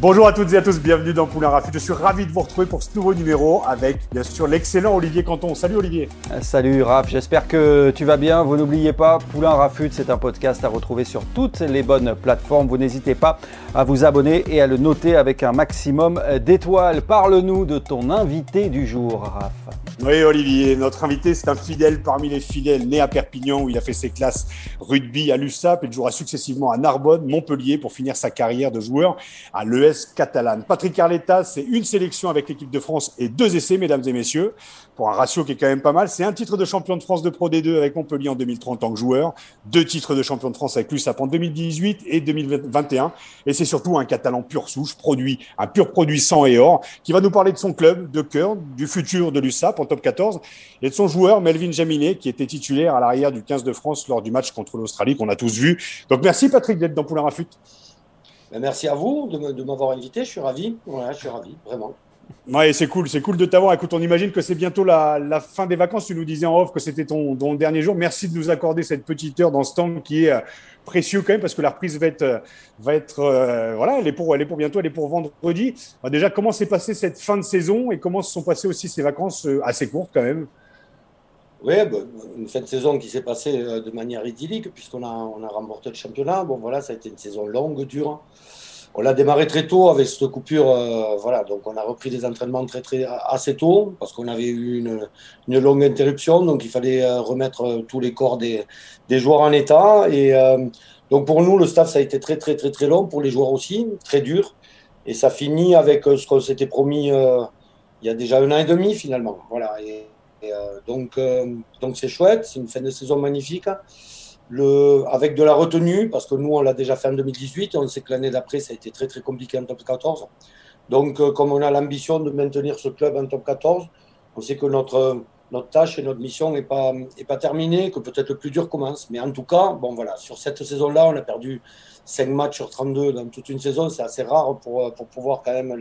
Bonjour à toutes et à tous, bienvenue dans Poulain Rafut. Je suis ravi de vous retrouver pour ce nouveau numéro avec bien sûr l'excellent Olivier Canton. Salut Olivier. Euh, Salut Raph, j'espère que tu vas bien. Vous n'oubliez pas, Poulain Rafut, c'est un podcast à retrouver sur toutes les bonnes plateformes. Vous n'hésitez pas à vous abonner et à le noter avec un maximum d'étoiles. Parle-nous de ton invité du jour, Raph. Oui Olivier, notre invité c'est un fidèle parmi les fidèles, né à Perpignan où il a fait ses classes rugby à l'USAP et jouera successivement à Narbonne, Montpellier pour finir sa carrière de joueur à l'ES catalane. Patrick Arletta, c'est une sélection avec l'équipe de France et deux essais, mesdames et messieurs, pour un ratio qui est quand même pas mal. C'est un titre de champion de France de Pro D2 avec Montpellier en 2030 en tant que joueur, deux titres de champion de France avec l'USAP en 2018 et 2021. Et c'est surtout un Catalan pur souche, produit, un pur produit sang et or, qui va nous parler de son club de cœur, du futur de l'USAP en top 14 et de son joueur Melvin Jaminet, qui était titulaire à l'arrière du 15 de France lors du match contre l'Australie qu'on a tous vu. Donc merci Patrick d'être dans Poulain Rafut. Ben, merci à vous de m'avoir invité. Je suis ravi. Je suis ravi, vraiment. Ouais, c'est cool, c'est cool de t'avoir. Écoute, on imagine que c'est bientôt la, fin des vacances. Tu nous disais en off que c'était ton, dernier jour. Merci de nous accorder cette petite heure dans ce temps qui est euh, précieux quand même parce que la reprise va être, euh, va être, euh, voilà, elle est pour, elle est pour bientôt, elle est pour vendredi. Bah, déjà, comment s'est passée cette fin de saison et comment se sont passées aussi ces vacances assez courtes quand même? Oui, une fin de saison qui s'est passée de manière idyllique puisqu'on a, a remporté le championnat. Bon, voilà, ça a été une saison longue, dure. On l'a démarré très tôt avec cette coupure. Euh, voilà, donc on a repris des entraînements très, très assez tôt parce qu'on avait eu une, longue interruption. Donc il fallait euh, remettre tous les corps des, joueurs en état. Et euh, donc pour nous, le staff, ça a été très, très, très, très long. Pour les joueurs aussi, très dur. Et ça finit avec ce qu'on s'était promis il y a déjà un an et demi finalement. Voilà. Euh, donc, euh, donc c'est chouette, c'est une fin de saison magnifique. Avec de la retenue, parce que nous, on l'a déjà fait en 2018, on sait que l'année d'après, ça a été très, très compliqué en top 14. Donc, euh, comme on a l'ambition de maintenir ce club en top 14, on sait que notre, notre tâche et notre mission n'est pas, est pas terminée, que peut-être le plus dur commence. Mais en tout cas, bon, voilà, sur cette saison-là, on a perdu 5 matchs sur 32 dans toute une saison. C'est assez rare pour, pour pouvoir quand même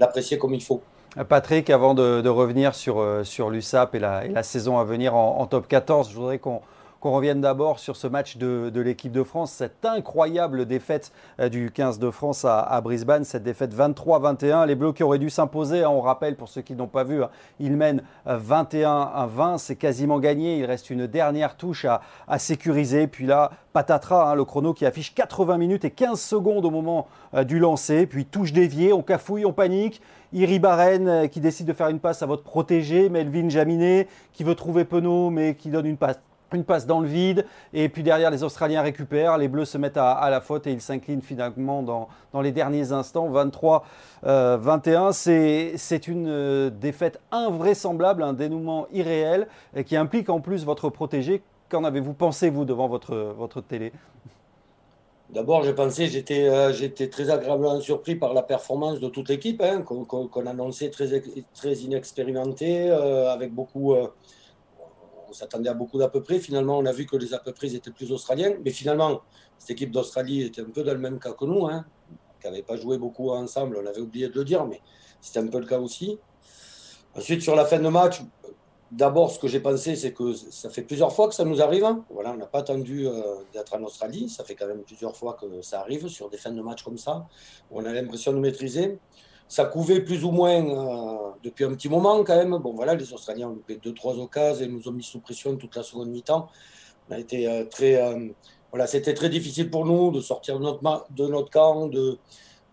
l'apprécier comme il faut. Patrick, avant de, revenir sur, euh, sur l'USAP et la, saison à venir en, en top 14, je voudrais qu'on qu'on revienne d'abord sur ce match de, l'équipe de France, cette incroyable défaite euh, du 15 de France à, Brisbane, cette défaite 23-21. Les Bleus qui auraient dû s'imposer, hein, on rappelle pour ceux qui n'ont pas vu, hein, ils mènent 21-20, c'est quasiment gagné. Il reste une dernière touche à, sécuriser. Puis là, patatras, hein, le chrono qui affiche 80 minutes et 15 secondes au moment euh, du lancer. Puis touche déviée, on cafouille, on panique. Iri Barren euh, qui décide de faire une passe à votre protégé, Melvin Jaminet qui veut trouver Penaud mais qui donne une passe une passe dans le vide, et puis derrière les Australiens récupèrent, les Bleus se mettent à, la faute et ils s'inclinent finalement dans, les derniers instants, 23-21. Euh, c'est une euh, défaite invraisemblable, un dénouement irréel, qui implique en plus votre protégé. Qu'en avez-vous pensé, vous, devant votre, télé? D'abord, j'ai pensé, j'étais euh, très agréablement surpris par la performance de toute l'équipe, hein, qu'on qu annonçait très, inexpérimentée, avec beaucoup on s'attendait à beaucoup d'à peu près. Finalement, on a vu que les à étaient plus australiens. Mais finalement, cette équipe d'Australie était un peu dans le même cas que nous, hein, qui n'avait pas joué beaucoup ensemble. On avait oublié de le dire, mais c'était un peu le cas aussi. Ensuite, sur la fin de match, d'abord, ce que j'ai pensé, c'est que ça fait plusieurs fois que ça nous arrive. Voilà, on n'a pas attendu euh, d'être en Australie. Ça fait quand même plusieurs fois que ça arrive sur des fins de match comme ça, où on a l'impression de maîtriser ça couvait plus ou moins euh, depuis un petit moment quand même. Bon, voilà, les Australiens ont loupé deux, trois occasions et nous ont mis sous pression toute la seconde mi-temps. On a été euh, très. Euh, voilà, c'était très difficile pour nous de sortir de notre, de notre camp, de,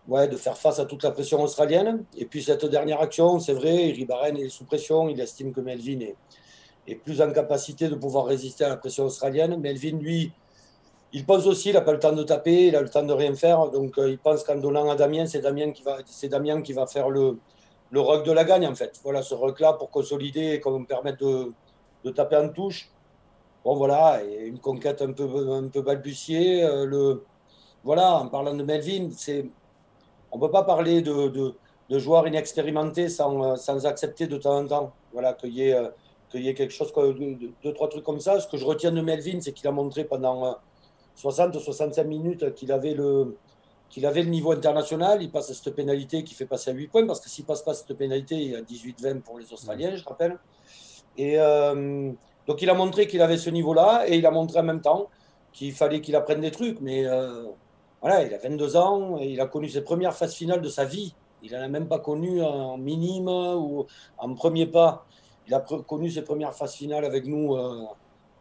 ouais, de faire face à toute la pression australienne. Et puis cette dernière action, c'est vrai, Ribaren est sous pression. Il estime que Melvin est, est plus en capacité de pouvoir résister à la pression australienne. Melvin, lui, il pense aussi, il n'a pas le temps de taper, il a le temps de rien faire. Donc, euh, il pense qu'en donnant à Damien, c'est Damien qui va, c'est Damien qui va faire le, le de la gagne, en fait. Voilà, ce ruck-là pour consolider et qu'on permette de, de taper en touche. Bon, voilà, une conquête un peu, un peu balbutiée. le, voilà, en parlant de Melvin, c'est, on ne peut pas parler de, de, de joueurs inexpérimentés sans, sans, accepter de temps en temps voilà, qu'il y, y, ait quelque chose, deux, trois trucs comme ça. Ce que je retiens de Melvin, c'est qu'il a montré pendant 60-65 minutes qu'il avait le, avait le niveau international, il passe cette pénalité qui fait passer à 8 points, parce que s'il passe pas cette pénalité, il y a 18-20 pour les Australiens, je rappelle. Et euh, donc il a montré qu'il avait ce niveau-là, et il a montré en même temps qu'il fallait qu'il apprenne des trucs. Mais euh, voilà, il a 22 ans, et il a connu ses premières phases finales de sa vie. Il n'en a même pas connu en minime ou en premier pas. Il a connu ses premières phases finales avec nous. Euh,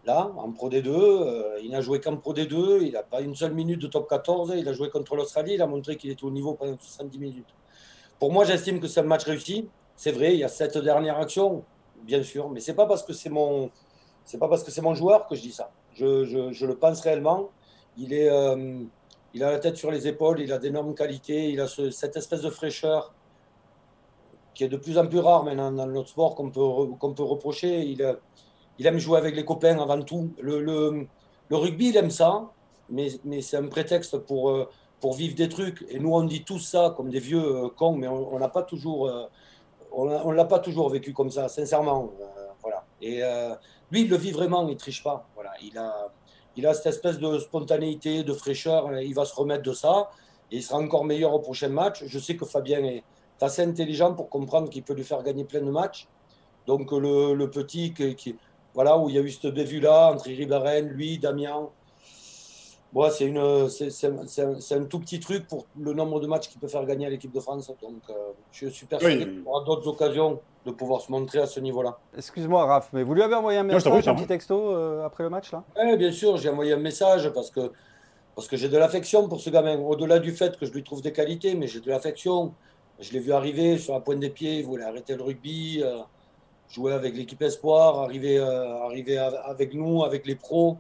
là, en Pro D2. Euh, il n'a joué qu'en Pro D2. Il n'a pas une seule minute de top 14. Il a joué contre l'Australie. Il a montré qu'il était au niveau pendant 70 minutes. Pour moi, j'estime que c'est un match réussi. C'est vrai, il y a cette dernière action, bien sûr, mais c'est pas parce que c'est mon, c'est pas parce que c'est mon joueur que je dis ça. Je, le pense réellement. Il est, euh, il a la tête sur les épaules. Il a d'énormes qualités. Il a cette espèce de fraîcheur qui est de plus en plus rare maintenant dans notre sport qu'on peut, qu'on peut reprocher. Il a, il aime jouer avec les copains avant tout. Le, rugby, il aime ça, mais, c'est un prétexte pour, euh, pour vivre des trucs. Et nous, on dit tout ça comme des vieux euh, cons, mais on n'a pas toujours, euh, on, l'a pas toujours vécu comme ça, sincèrement. voilà. Et lui, il le vit vraiment, il triche pas. Voilà. Il a, cette espèce de spontanéité, de fraîcheur. Il va se remettre de ça et il sera encore meilleur au prochain match. Je sais que Fabien est assez intelligent pour comprendre qu'il peut lui faire gagner plein de matchs. Donc le petit qui, voilà, où il y a eu cette bévue-là entre Ribaren, lui, Damien. Bon, c'est, une, c'est, un, tout petit truc pour le nombre de matchs qu'il peut faire gagner à l'équipe de France. Donc, euh, je suis persuadé qu'il aura d'autres occasions de pouvoir se montrer à ce niveau-là. Excuse-moi, Raph, mais vous lui avez envoyé un message, un petit texto euh, après le match là? Oui, bien sûr, j'ai envoyé un message parce que, parce que j'ai de l'affection pour ce gamin. Au-delà du fait que je lui trouve des qualités, mais j'ai de l'affection. Je l'ai vu arriver sur la pointe des pieds, il voulait arrêter le rugby. Euh, jouer avec l'équipe Espoir, arriver, euh, avec nous, avec les pros,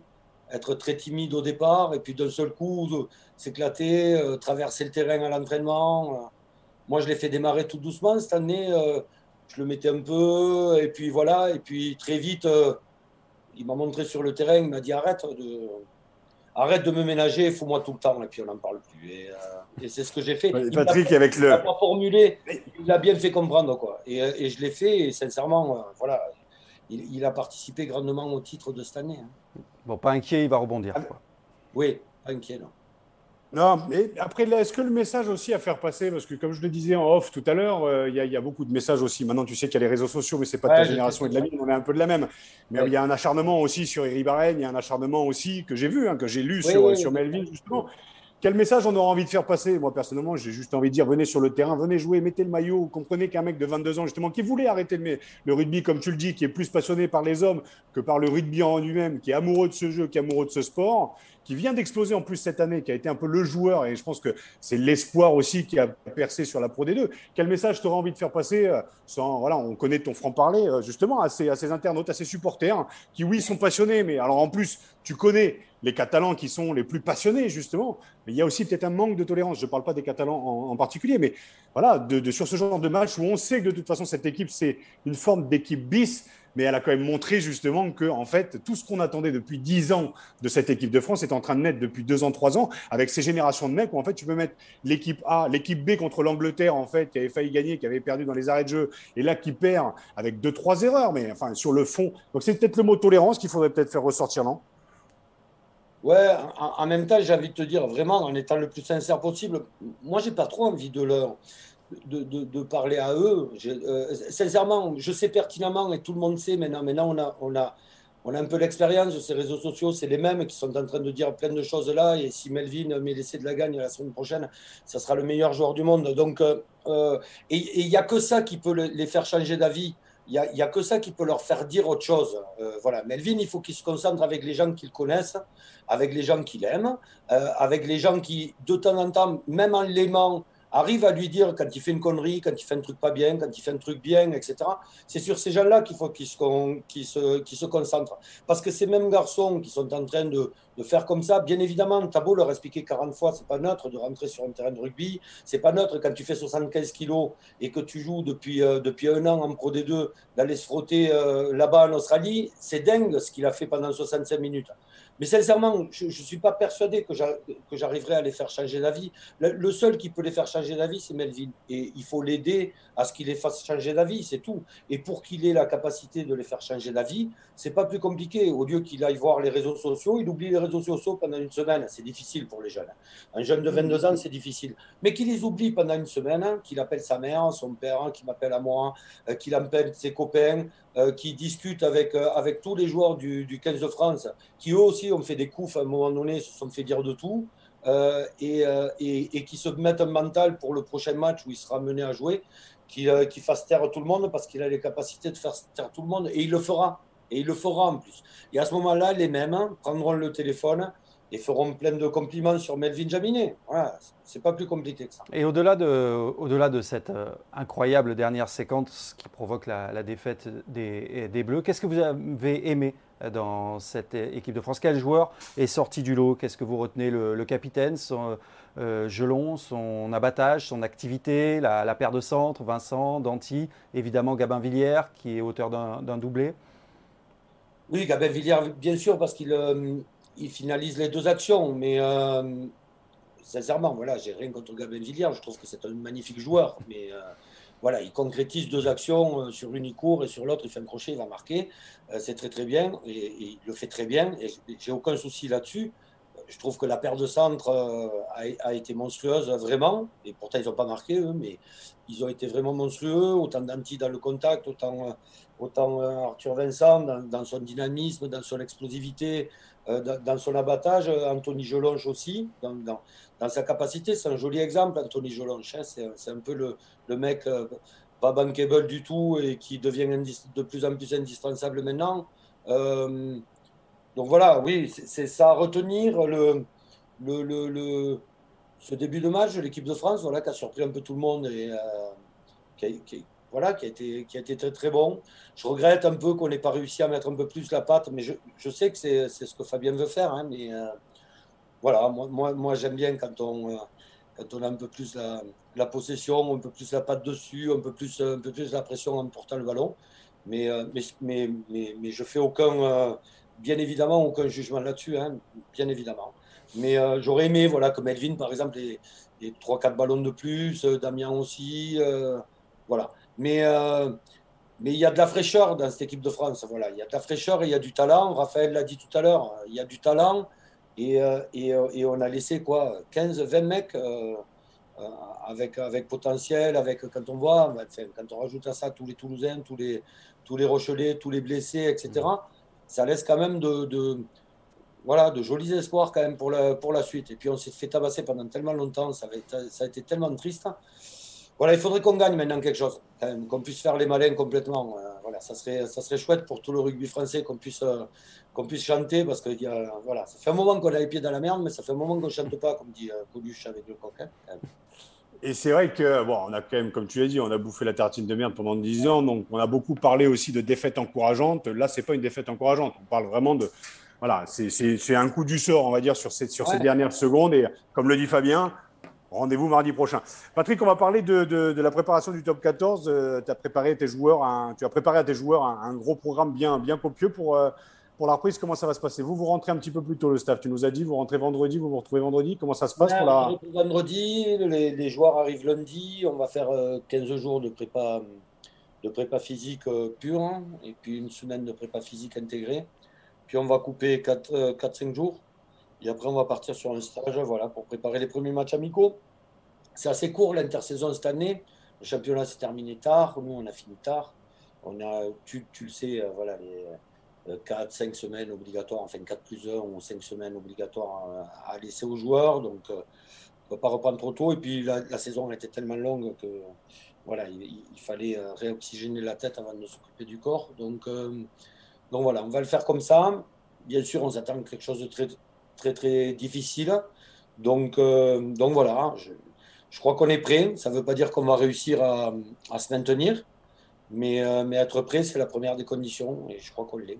être très timide au départ, et puis d'un seul coup, s'éclater, euh, traverser le terrain à l'entraînement. Moi, je l'ai fait démarrer tout doucement cette année. Euh, je le mettais un peu, et puis voilà, et puis très vite, il m'a montré sur le terrain, il m'a dit arrête de, arrête de me ménager, il faut moi tout le temps, et puis on n'en parle plus. Et, euh, c'est ce que j'ai fait. Patrick, avec le. Il pas formulé, il a bien fait comprendre, quoi. Et, et je l'ai fait, et sincèrement, euh, voilà, il, a participé grandement au titre de cette année. Hein. Bon, pas inquiet, il va rebondir. Quoi. Oui, pas inquiet, non. Non, mais après, est-ce que le message aussi à faire passer, parce que comme je le disais en off tout à l'heure, euh, il y, a beaucoup de messages aussi. Maintenant, tu sais qu'il y a les réseaux sociaux, mais c'est pas de ta génération et de la mienne, on est un peu de la même. Mais il y a un acharnement aussi sur Eri Barren, il y a un acharnement aussi que j'ai vu, hein, que j'ai lu sur, sur Melvin, justement. Quel message on aura envie de faire passer? Moi, personnellement, j'ai juste envie de dire venez sur le terrain, venez jouer, mettez le maillot. Comprenez qu'un mec de 22 ans, justement, qui voulait arrêter le, le, rugby, comme tu le dis, qui est plus passionné par les hommes que par le rugby en lui-même, qui est amoureux de ce jeu, qui est amoureux de ce sport, qui vient d'exploser en plus cette année, qui a été un peu le joueur, et je pense que c'est l'espoir aussi qui a percé sur la Pro D2. Quel message tu envie de faire passer euh, sans, voilà, On connaît ton franc-parler, euh, justement, à ces, internautes, à ces supporters, qui, oui, sont passionnés, mais alors en plus, tu connais les Catalans qui sont les plus passionnés, justement. Mais il y a aussi peut-être un manque de tolérance. Je ne parle pas des Catalans en, particulier, mais voilà, de, sur ce genre de match où on sait que de toute façon, cette équipe, c'est une forme d'équipe bis, mais elle a quand même montré justement que, en fait, tout ce qu'on attendait depuis 10 ans de cette équipe de France est en train de naître depuis 2 ans, 3 ans, avec ces générations de mecs où, en fait, tu peux mettre l'équipe A, l'équipe B contre l'Angleterre, en fait, qui avait failli gagner, qui avait perdu dans les arrêts de jeu, et là, qui perd avec 2-3 erreurs, mais enfin, sur le fond. Donc, c'est peut-être le mot tolérance qu'il faudrait peut-être faire ressortir, non? Ouais, en, même temps, j'ai envie de te dire vraiment, en étant le plus sincère possible, moi, j'ai pas trop envie de leur de, parler à eux. Euh, sincèrement, je sais pertinemment et tout le monde sait maintenant. Maintenant, on a, on a, on a un peu l'expérience de ces réseaux sociaux. C'est les mêmes qui sont en train de dire plein de choses là. Et si Melvin met l'essai de la gagne la semaine prochaine, ça sera le meilleur joueur du monde. Donc, euh, euh, et il n'y a que ça qui peut les faire changer d'avis. Il n'y a, a, que ça qui peut leur faire dire autre chose. voilà, Melvin, il faut qu'il se concentre avec les gens qu'il connaissent avec les gens qu'il aime, avec les gens qui, de temps en temps, même en l'aimant, arrivent à lui dire quand il fait une connerie, quand il fait un truc pas bien, quand il fait un truc bien, etc. C'est sur ces gens-là qu'il faut qu'ils se, concentrent. Parce que ces mêmes garçons qui sont en train de, faire comme ça. Bien évidemment, beau leur expliquer 40 fois, c'est pas neutre de rentrer sur un terrain de rugby, c'est pas neutre quand tu fais 75 kilos et que tu joues depuis, euh, depuis un an en Pro D2, d'aller se frotter euh, là-bas en Australie, c'est dingue ce qu'il a fait pendant 65 minutes. Mais sincèrement, je ne suis pas persuadé que j'arriverai à les faire changer d'avis. Le, le, seul qui peut les faire changer d'avis, c'est Melvin. Et il faut l'aider à ce qu'il les fasse changer d'avis, c'est tout. Et pour qu'il ait la capacité de les faire changer d'avis, c'est pas plus compliqué. Au lieu qu'il aille voir les réseaux sociaux, il oublie les réseaux sociaux pendant une semaine. C'est difficile pour les jeunes. Un jeune de 22 ans, c'est difficile. Mais qu'il les oublie pendant une semaine, qu'il appelle sa mère, son père, qu'il m'appelle à moi, euh, qu'il appelle ses copains, euh, qui discutent avec, euh, avec tous les joueurs du, du 15 de France, qui eux aussi ont fait des coups à un moment donné, se sont fait dire de tout, euh, et, et, qui se mettent un mental pour le prochain match où il sera mené à jouer, qui, qui fasse taire tout le monde parce qu'il a les capacités de faire taire tout le monde, et il le fera. Et il le fera en plus. Et à ce moment-là, les mêmes prendront le téléphone et feront plein de compliments sur Melvin Jaminet. Voilà, c'est pas plus compliqué que ça. Et au-delà de, au-delà de cette euh, incroyable dernière séquence qui provoque la, défaite des, Bleus, qu'est-ce que vous avez aimé euh, dans cette équipe de France. Quel joueur est sorti du lot? Qu'est-ce que vous retenez? Le, capitaine, son euh, Gelon, son abattage, son activité, la, paire de centre, Vincent, Danty, évidemment Gabin Villière qui est auteur d'un doublé. Oui, Gabin Villière, bien sûr, parce qu'il euh, finalise les deux actions, mais euh, sincèrement, voilà, j'ai rien contre Gabin Villiers, je trouve que c'est un magnifique joueur, mais voilà, il concrétise deux actions euh, sur une il court et sur l'autre il fait un crochet, il va marquer, euh, c'est très très bien et, il le fait très bien et j'ai aucun souci là-dessus. Je trouve que la paire de centre euh, a, été monstrueuse vraiment, et pourtant ils n'ont pas marqué eux, mais ils ont été vraiment monstrueux, autant Danti dans le contact, autant, Arthur Vincent dans, son dynamisme, dans son explosivité, dans son abattage, Anthony Jolonche aussi, dans sa capacité. C'est un joli exemple, Anthony Jolonche. C'est un peu le, mec euh, pas bankable du tout et qui devient de plus en plus indispensable maintenant. Euh, donc voilà, oui, c'est ça à retenir. Le, le, le, le, ce début de match l'équipe de France, voilà, qui a surpris un peu tout le monde et euh, qui, qui, voilà, qui a été, qui a été très très bon. Je regrette un peu qu'on n'ait pas réussi à mettre un peu plus la patte, mais je, je sais que c'est ce que Fabien veut faire. Hein, voilà, moi, moi, j'aime bien quand on, euh, quand on a un peu plus la, possession, un peu plus la patte dessus, un peu plus, un peu plus la pression en portant le ballon. Mais, euh, mais, mais, mais, je fais aucun, euh, bien évidemment, aucun jugement là-dessus, hein, bien évidemment. Mais j'aurais aimé voilà, que par exemple, ait, ait 3-4 ballons de plus, Damien aussi. voilà. Mais, mais il y a de la fraîcheur dans cette équipe de France. Voilà. Il y a de la fraîcheur et il y a du talent. Raphaël l'a dit tout à l'heure. Il y a du talent. Et, euh, et, on a laissé quoi 15, 20 mecs euh, avec, avec potentiel, avec quand on voit, quand on rajoute à ça tous les Toulousains, tous les, tous les Rochelais, tous les blessés, etc., ça laisse quand même de, voilà, de jolis espoirs quand même pour la, pour la suite. Et puis on s'est fait tabasser pendant tellement longtemps, ça, a été tellement triste. Voilà, il faudrait qu'on gagne maintenant quelque chose, qu'on puisse faire les malins complètement. Euh, voilà, ça serait, ça serait chouette pour tout le rugby français qu'on puisse, euh, qu'on puisse chanter parce que voilà, ça fait un moment qu'on a les pieds dans la merde, mais ça fait un moment qu'on ne chante pas, comme dit euh, Coluche avec le coq. Hein, et c'est vrai que, bon, on a quand même, comme tu as dit, on a bouffé la tartine de merde pendant 10 ans, donc on a beaucoup parlé aussi de défaites encourageantes. Là, c'est pas une défaite encourageante. On parle vraiment de, voilà, c'est un coup du sort, on va dire, sur, ces, sur ouais. ces dernières secondes. Et comme le dit Fabien, Rendez-vous mardi prochain. Patrick, on va parler de, de, de la préparation du top 14. Euh, as préparé tes joueurs un, tu as préparé à tes joueurs un, un, gros programme bien, bien copieux pour, euh, pour la reprise. Comment ça va se passer? Vous, vous rentrez un petit peu plus tôt, le staff. Tu nous as dit, vous rentrez vendredi, vous vous retrouvez vendredi. Comment ça se passe pour la... Vendredi, les, les, joueurs arrivent lundi. On va faire 15 euh, jours de prépa, de prépa physique pure hein, et puis une semaine de prépa physique intégrée. Puis on va couper 4-5 jours et après, on va partir sur un stage voilà, pour préparer les premiers matchs amicaux. C'est assez court l'intersaison cette année. Le championnat s'est terminé tard. Nous, on a fini tard. On a, tu, le sais, euh, voilà, les 4-5 semaines obligatoires, enfin 4 plus 1 ou 5 semaines obligatoires à, à laisser aux joueurs. Donc, euh, on ne peut pas reprendre trop tôt. Et puis, la, saison était tellement longue que voilà, il, fallait euh, réoxygéner la tête avant de s'occuper du corps. Donc, euh, donc, voilà, on va le faire comme ça. Bien sûr, on s'attend à quelque chose de très très très difficile. Donc, euh, donc voilà, je, je crois qu'on est prêt. Ça ne veut pas dire qu'on va réussir à, à, se maintenir, mais, euh, mais être prêt, c'est la première des conditions et je crois qu'on l'est.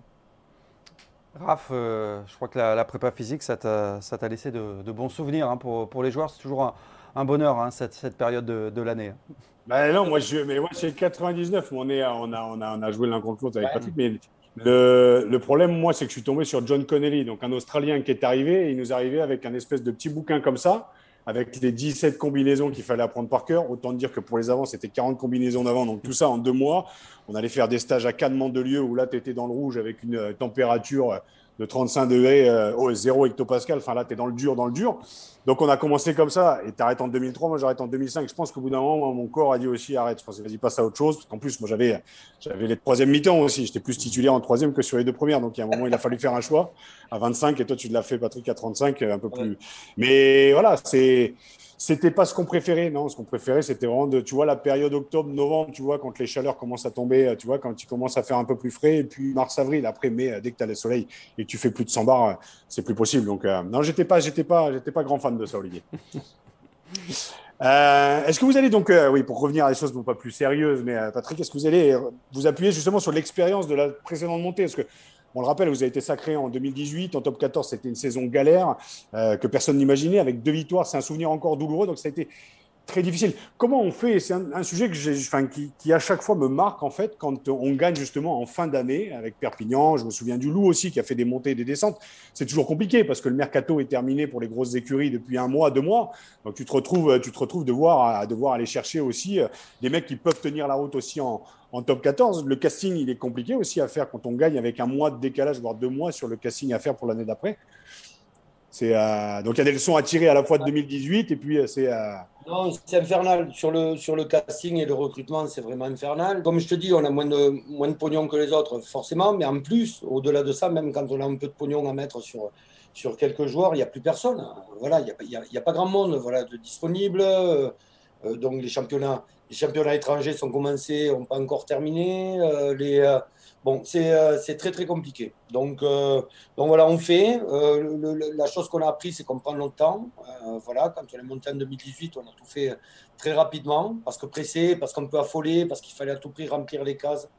Raph, je crois que la, prépa physique, ça t'a laissé de, bons souvenirs hein, pour, pour, les joueurs. C'est toujours un, bonheur hein, cette, cette, période de, l'année. Ben non, moi, je, mais moi, c'est 99. On, est, on, a, on, a, on a joué l'un contre l'autre avec Patrick. Mais le, problème, moi, c'est que je suis tombé sur John Connelly, donc un Australien qui est arrivé. Et il nous arrivé avec un espèce de petit bouquin comme ça avec les 17 combinaisons qu'il fallait apprendre par cœur. Autant dire que pour les avants, c'était 40 combinaisons d'avant. Donc tout ça en deux mois. On allait faire des stages à Cannes, Mandelieu, où là, tu étais dans le rouge avec une euh, température euh, de 35 degrés, euh, oh, 0 hectopascal. Enfin là, tu es dans le dur, dans le dur. Donc on a commencé comme ça. Et tu arrêtes en 2003, moi j'arrête en 2005. Je pense qu'au bout d'un moment, mon corps a dit aussi arrête. Je pensais, vas-y, passe à autre chose. Parce qu'en plus, moi j'avais, j'avais les troisième mi-temps aussi. J'étais plus titulaire en troisième que sur les deux premières. Donc il y a un moment, il a fallu faire un choix à 25. Et toi, tu l'as fait, Patrick, à 35, un peu plus. Mais voilà, c'est c'était pas ce qu'on préférait, non. Ce qu'on préférait, c'était vraiment de, tu vois, la période octobre-novembre, tu vois, quand les chaleurs commencent à tomber, tu vois, quand il commence à faire un peu plus frais, et puis mars-avril, après mai, dès que tu as le soleil et que tu fais plus de 100 bars, c'est plus possible. Donc, euh, non, j'étais pas, j'étais pas, j'étais pas grand fan de ça, Olivier. Euh, est-ce que vous allez donc, euh, oui, pour revenir à des choses non pas plus sérieuses, mais Patrick, est-ce que vous allez vous appuyer justement sur l'expérience de la précédente montée? Parce que on le rappelle, vous avez été sacré en 2018. En top 14, c'était une saison galère euh, que personne n'imaginait. Avec deux victoires, c'est un souvenir encore douloureux. Donc, ça a été très difficile. Comment on fait? C'est un, sujet qui, à chaque fois me marque en fait quand on gagne justement en fin d'année avec Perpignan. Je me souviens du Loup aussi qui a fait des montées et des descentes. C'est toujours compliqué parce que le mercato est terminé pour les grosses écuries depuis un mois, deux mois. Donc tu te retrouves, tu te retrouves devoir, devoir aller chercher aussi euh, des mecs qui peuvent tenir la route aussi en, en top 14. Le casting, il est compliqué aussi à faire quand on gagne avec un mois de décalage, voire deux mois sur le casting à faire pour l'année d'après. Euh, donc il y a des leçons à tirer à la fois de 2018 et puis euh, c'est. Euh, non, c'est infernal sur le sur le casting et le recrutement, c'est vraiment infernal. Comme je te dis, on a moins de moins de pognon que les autres, forcément, mais en plus, au-delà de ça, même quand on a un peu de pognon à mettre sur sur quelques joueurs, il n'y a plus personne. Voilà, il n'y a, a, pas grand monde voilà de disponible. Donc les championnats les championnats étrangers sont commencés, n'ont pas encore terminé. les Bon, euh, c'est très très compliqué. Donc, euh, donc voilà, on fait. Euh, la chose qu'on a appris, c'est qu'on prend notre temps. voilà, quand on est monté en 2018, on a tout fait très rapidement, parce que pressé, parce qu'on peut affoler, parce qu'il fallait à tout prix remplir les cases.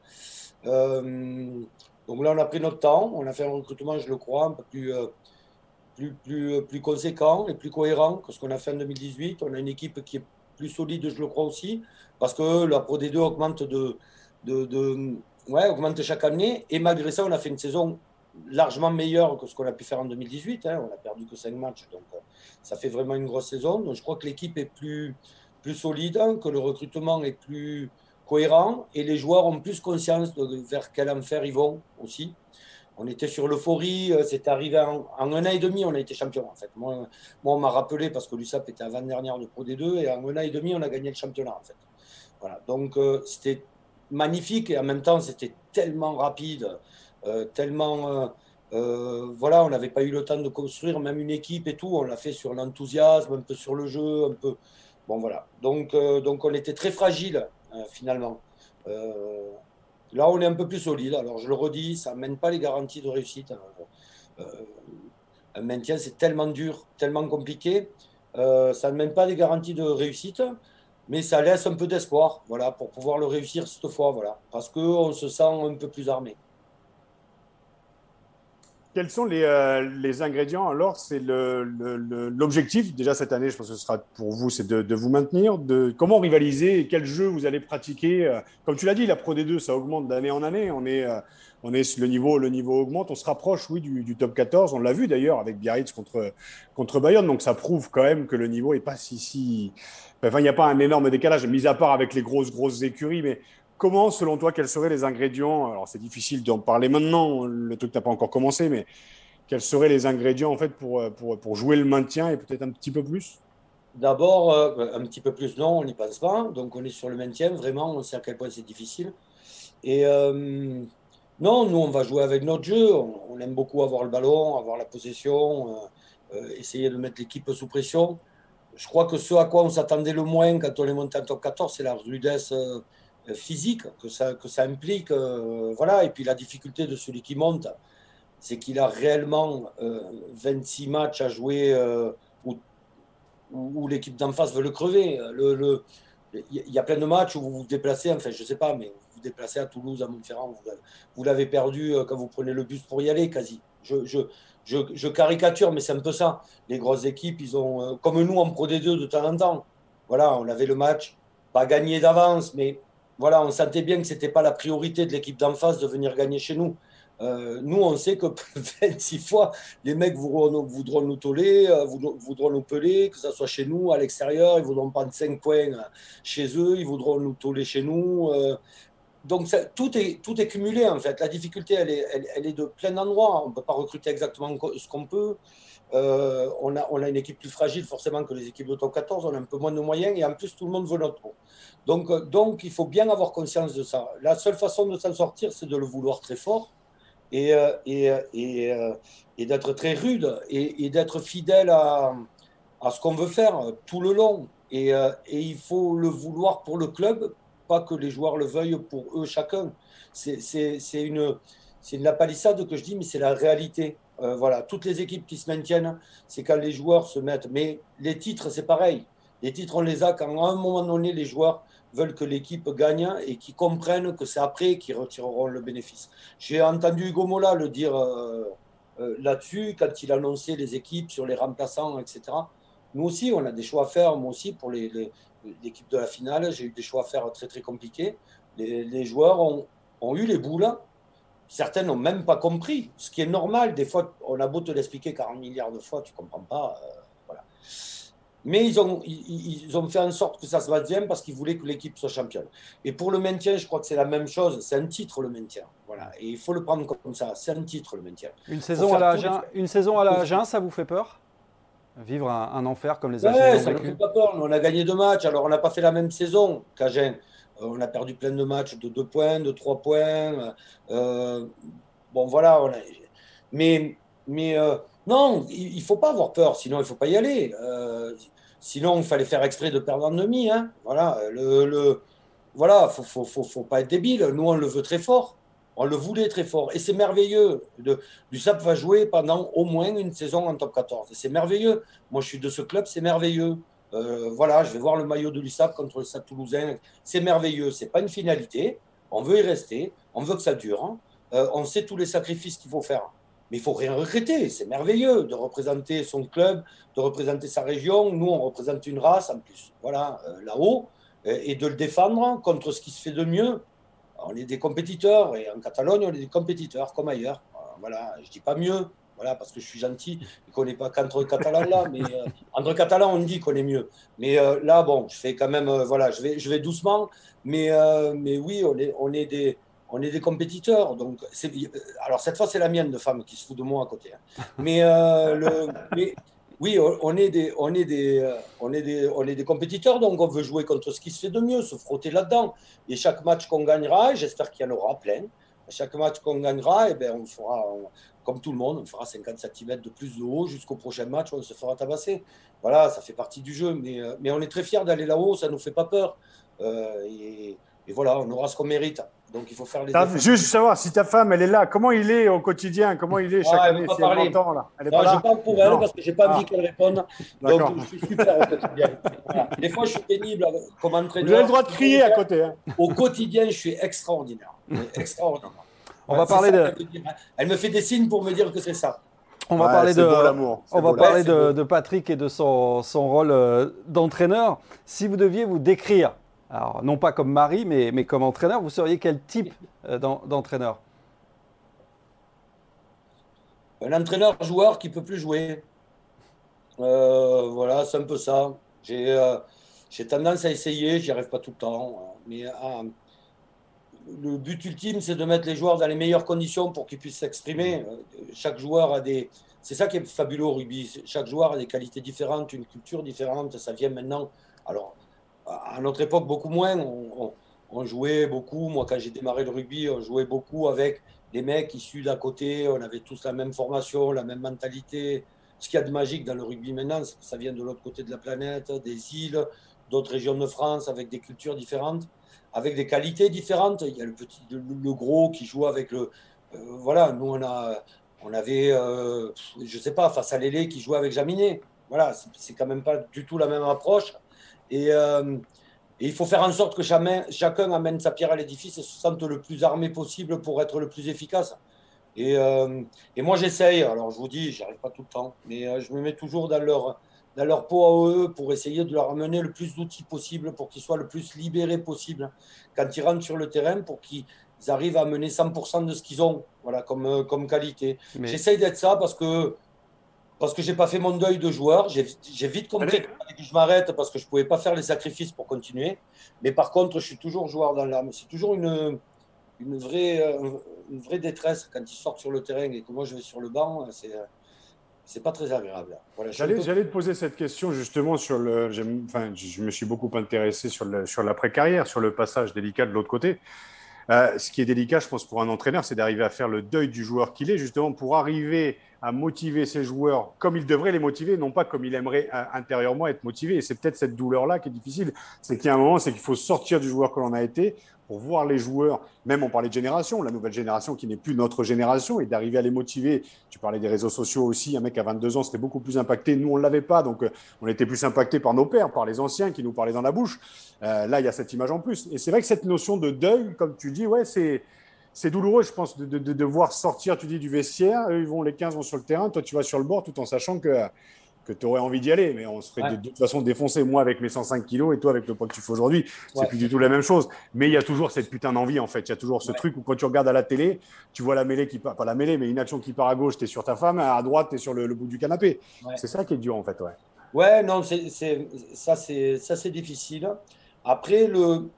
donc là, on a pris notre temps. On a fait un recrutement, je le crois, un peu plus, plus, plus, plus conséquent et plus cohérent que ce qu'on a fait en 2018. On a une équipe qui est plus solide, je le crois aussi, parce que la Pro D2 augmente de, de, ouais, augmente chaque année. Et malgré ça, on a fait une saison largement meilleure que ce qu'on a pu faire en 2018. Hein. On a perdu que 5 matchs, donc euh, ça fait vraiment une grosse saison. Donc je crois que l'équipe est plus, plus solide, que le recrutement est plus cohérent et les joueurs ont plus conscience de vers quel enfer ils vont aussi. On était sur l'euphorie, euh, c'est arrivé en, un an et demi, on a été champion en fait. Moi, on m'a rappelé parce que l'USAP était avant-dernière de Pro D2 et en un an et demi, on a gagné le championnat en fait. Voilà, donc euh, c'était magnifique et en même temps c'était tellement rapide, euh, tellement voilà, on n'avait pas eu le temps de construire même une équipe et tout, on l'a fait sur l'enthousiasme, un peu sur le jeu, un peu bon voilà. Donc donc on était très fragile finalement. Là on est un peu plus solide. Alors je le redis, ça mène pas les garanties de réussite. un maintien c'est tellement dur, tellement compliqué. ça ne mène pas les garanties de réussite mais ça laisse un peu d'espoir, voilà, pour pouvoir le réussir cette fois, voilà, parce qu'on se sent un peu plus armé. Quels sont les, euh, les ingrédients alors? C'est l'objectif le, déjà cette année, je pense que ce sera pour vous, c'est de, de, vous maintenir. De comment rivaliser et quel jeu vous allez pratiquer euh, Comme tu l'as dit, la Pro D2, ça augmente d'année en année. On est, euh, on est le niveau, le niveau augmente. On se rapproche, oui, du, du top 14. On l'a vu d'ailleurs avec Biarritz contre contre Bayonne. Donc ça prouve quand même que le niveau est pas si si Enfin, il n'y a pas un énorme décalage, mis à part avec les grosses, grosses écuries. Mais comment, selon toi, quels seraient les ingrédients Alors, c'est difficile d'en parler maintenant, le truc n'a pas encore commencé, mais quels seraient les ingrédients en fait pour, pour, pour jouer le maintien et peut-être un petit peu plus? D'abord, euh, un petit peu plus, non, on n'y pense pas. Donc, on est sur le maintien, vraiment, on sait à quel point c'est difficile. Et euh, non, nous, on va jouer avec notre jeu. On, aime beaucoup avoir le ballon, avoir la possession, euh, essayer de mettre l'équipe sous pression je crois que ce à quoi on s'attendait le moins quand on est monté en top 14, c'est la rudesse euh, physique que ça, que ça implique. Euh, voilà. Et puis la difficulté de celui qui monte, c'est qu'il a réellement 26 euh, matchs à jouer où, l'équipe d'en face veut le crever. Le, le, il y a plein de matchs où vous vous déplacez, enfin je ne sais pas, mais vous vous déplacez à Toulouse, à Montferrand, vous, l'avez perdu quand vous prenez le bus pour y aller quasi. Je, je, je, je caricature, mais c'est un peu ça. Les grosses équipes, ils ont, euh, comme nous en Pro D2 de temps en temps. Voilà, on avait le match, pas gagné d'avance, mais voilà, on sentait bien que ce n'était pas la priorité de l'équipe d'en face de venir gagner chez nous. Euh, nous, on sait que 26 fois, les mecs voudront, nous toller, euh, voudront, nous peler, que ce soit chez nous, à l'extérieur, ils voudront prendre 5 points chez eux, ils voudront nous toller chez nous. Euh. Donc, tout, est, tout est cumulé, en fait. La difficulté, elle est, elle, est de plein d'endroits. On ne peut pas recruter exactement ce qu'on peut. on, a, on a une équipe plus fragile, forcément, que les équipes de top 14. On a un peu moins de moyens et en plus, tout le monde veut notre Donc, donc, il faut bien avoir conscience de ça. La seule façon de s'en sortir, c'est de le vouloir très fort et, euh, et, euh, et, euh, et d'être très rude et, d'être fidèle à, à ce qu'on veut faire tout le long. Et, et, il faut le vouloir pour le club, que les joueurs le veuillent pour eux chacun. C'est une, une la palissade que je dis, mais c'est la réalité. voilà, toutes les équipes qui se maintiennent, c'est quand les joueurs se mettent. Mais les titres, c'est pareil. Les titres, on les a quand à un moment donné, les joueurs veulent que l'équipe gagne et qui comprennent que c'est après qu'ils retireront le bénéfice. J'ai entendu Hugo Mola le dire euh, euh, là-dessus quand il annonçait les équipes sur les remplaçants, etc. Nous aussi, on a des choix à faire. Moi aussi, pour l'équipe de la finale, j'ai eu des choix à faire très très compliqués. Les, joueurs ont, ont, eu les boules. Certains n'ont même pas compris, ce qui est normal. Des fois, on a beau te l'expliquer 40 milliards de fois, tu ne comprends pas. Euh, voilà. Mais ils ont, ils, ont fait en sorte que ça se passe bien parce qu'ils voulaient que l'équipe soit championne. Et pour le maintien, je crois que c'est la même chose. C'est un titre le maintien. Voilà. Et il faut le prendre comme ça. C'est un titre le maintien. Une saison, à la Agen, une saison à la ça vous fait peur? Vivre un, enfer comme les Agen ça ne fait pas peur. On a gagné deux matchs. Alors on n'a pas fait la même saison qu'Agen. Euh, on a perdu plein de matchs de deux points, de trois points. Euh, bon, voilà. On a... Mais. mais euh, non, il ne faut pas avoir peur, sinon il ne faut pas y aller. Euh, sinon, il fallait faire exprès de perdre en demi. Hein. Voilà, le, le voilà, faut, faut, faut, faut, pas être débile. Nous, on le veut très fort. On le voulait très fort. Et c'est merveilleux. De, SAP va jouer pendant au moins une saison en top 14. c'est merveilleux. Moi, je suis de ce club, c'est merveilleux. Euh, voilà, je vais voir le maillot de l'USAP contre le SAP toulousain. C'est merveilleux. C'est pas une finalité. On veut y rester. On veut que ça dure. Hein. Euh, on sait tous les sacrifices qu'il faut faire. Mais il faut rien regretter. C'est merveilleux de représenter son club, de représenter sa région. Nous, on représente une race en plus. Voilà, euh, là-haut. Et, de le défendre contre ce qui se fait de mieux. On est des compétiteurs. Et en Catalogne, on est des compétiteurs comme ailleurs. Euh, voilà, je dis pas mieux. Voilà, parce que je suis gentil et qu'on n'est pas qu'entre Catalans là, mais euh, entre Catalans, on dit qu'on est mieux. Mais là, bon, je fais quand même, voilà, je vais, je vais doucement, mais, mais oui, on est, on est des, on est des compétiteurs. Donc, alors cette fois, c'est la mienne de femme qui se fout de moi à côté. Hein. Mais, euh, le, oui, on est, des, on, est des, euh, on, est des, on est des compétiteurs, donc on veut jouer contre ce qui se fait de mieux, se frotter là-dedans. Et chaque match qu'on gagnera, j'espère qu'il y en aura plein, chaque match qu'on gagnera, eh ben, on fera, comme tout le monde, on fera 50 cm de plus de haut jusqu'au prochain match, on se fera tabasser. Voilà, ça fait partie du jeu, mais, euh, on est très fiers d'aller là-haut, ça ne nous fait pas peur. et, et voilà, on aura ce qu'on mérite. Donc il faut faire les. Juste savoir si ta femme, elle est là. Comment il est au quotidien Comment il est chaque ah, année si elle entend, là elle est pas là. Je parle pour elle parce que j'ai pas envie ah. qu'elle réponde. Donc je suis super au quotidien. Des fois, je suis pénible comme entraîneur. Vous avez le droit de crier à côté. Hein. Au quotidien, je suis extraordinaire. Extraordinaire. On va parler de. Elle me fait des signes pour me dire que c'est ça. On va parler, de, on va parler de, Patrick et de son, son rôle euh, d'entraîneur. Si vous deviez vous décrire alors, non pas comme mari, mais, mais comme entraîneur, vous seriez quel type euh, d'entraîneur? Un entraîneur-joueur qui peut plus jouer. Euh, voilà, c'est un peu ça. Euh, j'ai tendance à essayer, j'y arrive pas tout le temps. Mais le but ultime, c'est de mettre les joueurs dans les meilleures conditions pour qu'ils puissent s'exprimer. Chaque joueur a des. C'est ça qui est fabuleux au rugby. Chaque joueur a des qualités différentes, une culture différente. Ça vient maintenant. Alors, à notre époque, beaucoup moins. On, jouait beaucoup. Moi, quand j'ai démarré le rugby, on jouait beaucoup avec des mecs issus d'à côté. On avait tous la même formation, la même mentalité. Ce qu'il y a de magique dans le rugby maintenant, c'est que ça vient de l'autre côté de la planète, des îles, d'autres régions de France, avec des cultures différentes, avec des qualités différentes. Il y a le petit, le, gros qui joue avec le. Euh, voilà, nous, on, a, on avait, euh, je ne sais pas, face à Lélé qui jouait avec Jaminet. Voilà, c'est quand même pas du tout la même approche. Euh, et, il faut faire en sorte que chacun, chacun amène sa pierre à l'édifice et se sente le plus armé possible pour être le plus efficace. Et, et moi, j'essaye. Alors, je vous dis, j'y arrive pas tout le temps, mais je me mets toujours dans leur, dans leur peau à eux pour essayer de leur amener le plus d'outils possible pour qu'ils soient le plus libérés possible quand ils rentrent sur le terrain pour qu'ils arrivent à mener 100% de ce qu'ils ont voilà, comme, comme qualité. J'essaye d'être ça parce que parce que j'ai pas fait mon deuil de joueur. J'ai vite compris que je m'arrête parce que je pouvais pas faire les sacrifices pour continuer. Mais par contre, je suis toujours joueur dans l'âme. C'est toujours une, une, vraie, une vraie détresse quand ils sortent sur le terrain et que moi je vais sur le banc. C'est c'est pas très agréable. J'allais te poser cette question justement sur le. Enfin, je me suis beaucoup intéressé sur, le, sur l'après-carrière, sur le passage délicat de l'autre côté. Euh, ce qui est délicat, je pense, pour un entraîneur, c'est d'arriver à faire le deuil du joueur qu'il est, justement pour arriver à motiver ses joueurs comme il devrait les motiver, non pas comme il aimerait euh, intérieurement être motivé. Et c'est peut-être cette douleur-là qui est difficile. C'est qu'il y a un moment, c'est qu'il faut sortir du joueur que l'on a été pour voir les joueurs, même on parlait de génération, la nouvelle génération qui n'est plus notre génération, et d'arriver à les motiver. Tu parlais des réseaux sociaux aussi, un mec à 22 ans serait beaucoup plus impacté. Nous, on ne l'avait pas, donc euh, on était plus impacté par nos pères, par les anciens qui nous parlaient dans la bouche. Euh, là, il y a cette image en plus. Et c'est vrai que cette notion de deuil, comme tu dis, ouais, c'est c'est douloureux, je pense, de, de, de, voir sortir, tu dis, du vestiaire. Eux, ils vont, les 15 vont sur le terrain. Toi, tu vas sur le bord tout en sachant que que tu aurais envie d'y aller, mais on serait de, toute façon défoncé, moi avec mes 105 kilos et toi avec le poids que tu fais aujourd'hui. C'est plus du tout la même chose. Mais il y a toujours cette putain d'envie en fait. Il y a toujours ce truc où quand tu regardes à la télé, tu vois la mêlée qui part, pas la mêlée, mais une action qui part à gauche, tu es sur ta femme, à droite, tu es sur le, bout du canapé. C'est ça qui est dur en fait. Ouais, ouais non, c'est, ça c'est difficile. Après, le,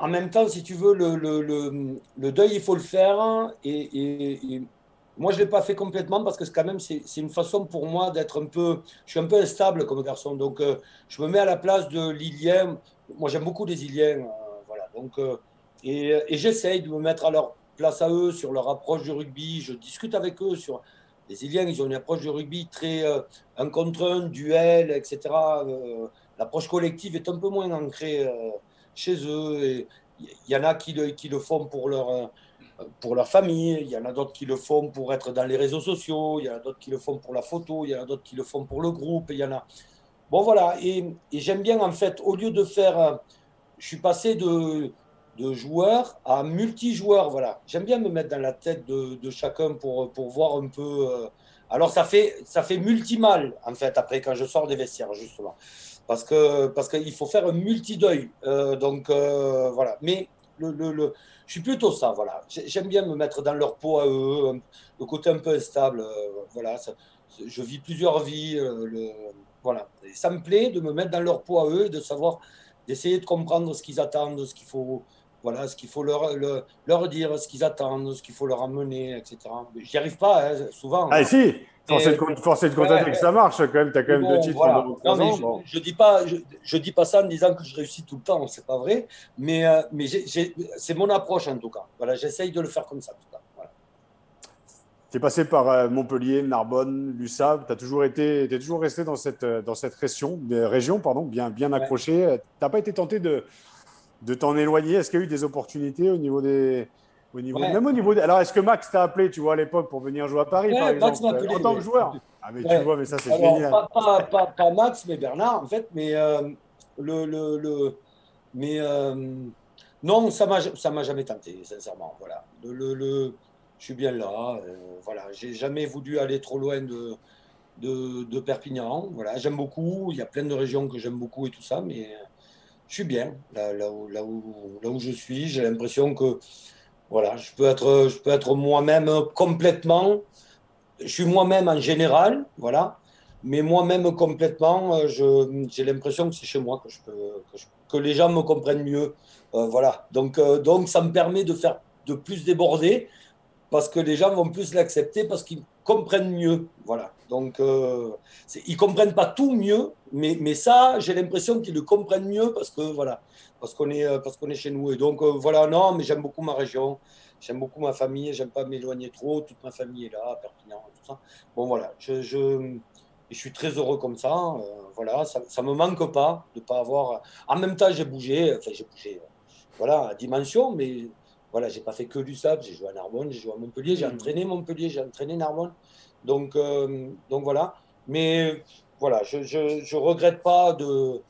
en même temps, si tu veux, le, le, le deuil, il faut le faire. et, et moi, je ne l'ai pas fait complètement parce que quand même, c'est une façon pour moi d'être un peu. Je suis un peu instable comme garçon. Donc, euh, je me mets à la place de l'Ilien. Moi, j'aime beaucoup les Iliens. Euh, voilà. Donc, euh, et, j'essaye de me mettre à leur place à eux sur leur approche du rugby. Je discute avec eux sur. Les Iliens, ils ont une approche du rugby très un contre un, duel, etc. L'approche collective est un peu moins ancrée chez eux. Il y en a qui le, qui le font pour leur pour leur famille, il y en a d'autres qui le font pour être dans les réseaux sociaux, il y en a d'autres qui le font pour la photo, il y en a d'autres qui le font pour le groupe, il y en a. Bon voilà, et, j'aime bien en fait, au lieu de faire, je suis passé de, de joueur à multijoueur, voilà. J'aime bien me mettre dans la tête de, de, chacun pour, pour voir un peu. Euh, alors ça fait, ça fait multi-mal en fait après quand je sors des vestiaires justement. Parce que parce qu'il faut faire un multi-deuil. Euh, donc euh, voilà. Mais le, le je suis plutôt ça, voilà. J'aime bien me mettre dans leur peau à eux, le côté un peu instable, euh, voilà. je vis plusieurs vies, euh, voilà. ça me plaît de me mettre dans leur peau à eux de savoir, d'essayer de comprendre ce qu'ils attendent, ce qu'il faut, voilà, ce qu'il faut leur, leur, dire, ce qu'ils attendent, ce qu'il faut leur amener, etc. J'y arrive pas, hein, souvent. Ah, si Forcé de, constater que ça marche, quand même, tu as quand même deux titres non, je, ne dis pas, je, dis pas ça en disant que je réussis tout le temps, c'est pas vrai, mais, euh, mais c'est mon approche en tout cas. Voilà, j'essaye de le faire comme ça. En tout cas. Tu es passé par euh, Montpellier, Narbonne, Lussab, tu as toujours été, es toujours resté dans cette, euh, dans cette région, région pardon, bien, bien accroché. Tu n'as pas été tenté de, de t'en éloigner Est-ce qu'il y a eu des opportunités au niveau des, au niveau, Même au niveau. Alors, est-ce que Max t'a appelé, tu vois, à l'époque pour venir jouer à Paris, par exemple, appelé, en tant que joueur? Ah, mais tu vois, mais ça, c'est génial. Pas, pas, pas, Max, mais Bernard, en fait. Mais euh, le, le, le, Mais euh, non, ça ne m'a jamais tenté, sincèrement. Voilà. Le, le, je suis bien là. Euh, voilà. J'ai jamais voulu aller trop loin de, de, de Perpignan. Voilà. J'aime beaucoup. Il y a plein de régions que j'aime beaucoup et tout ça, mais je suis bien là, où, je suis. J'ai l'impression que voilà, je peux être, moi-même complètement. Je suis moi-même en général, voilà. Mais moi-même complètement, euh, j'ai l'impression que c'est chez moi que, les gens me comprennent mieux, euh, voilà. Donc, euh, donc ça me permet de faire de plus déborder parce que les gens vont plus l'accepter parce qu'ils comprennent mieux, voilà. Donc, euh, ils comprennent pas tout mieux, mais, mais ça, j'ai l'impression qu'ils le comprennent mieux parce que voilà, parce qu'on est, euh, parce qu'on est chez nous. Et donc, euh, voilà, non, mais j'aime beaucoup ma région, j'aime beaucoup ma famille, j'aime pas m'éloigner trop, toute ma famille est là, à Perpignan, tout ça. Bon, voilà, je, je, je suis très heureux comme ça. Euh, voilà, ça, ça me manque pas de pas avoir. En même temps, j'ai bougé, enfin, j'ai bougé, voilà, à dimension, mais voilà, j'ai pas fait que du sable, j'ai joué à Narbonne, j'ai joué à Montpellier, j'ai mmh. entraîné Montpellier, j'ai entraîné Narbonne. Donc, donc voilà. Mais voilà, je ne regrette pas de,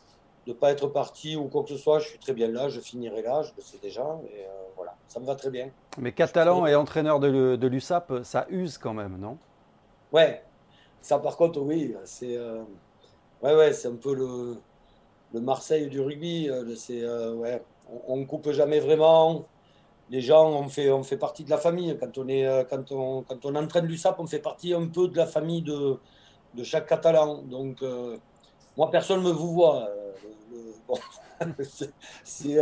de pas être parti ou quoi que ce soit. Je suis très bien là, je finirai là, je le sais déjà. Et voilà, ça me va très bien. Mais Catalan et entraîneur de l'USAP, ça use quand même, non? Ouais, ça par contre, oui, c'est ouais, ouais, c'est un peu le, le Marseille du rugby. C'est ouais, on, ne coupe jamais vraiment les gens, on fait, on fait partie de la famille. Quand on, est, euh, quand on, quand on entraîne l'USAP, on fait partie un peu de la famille de, de chaque Catalan. Donc, euh, moi, personne ne me vous voit. Euh, c'est,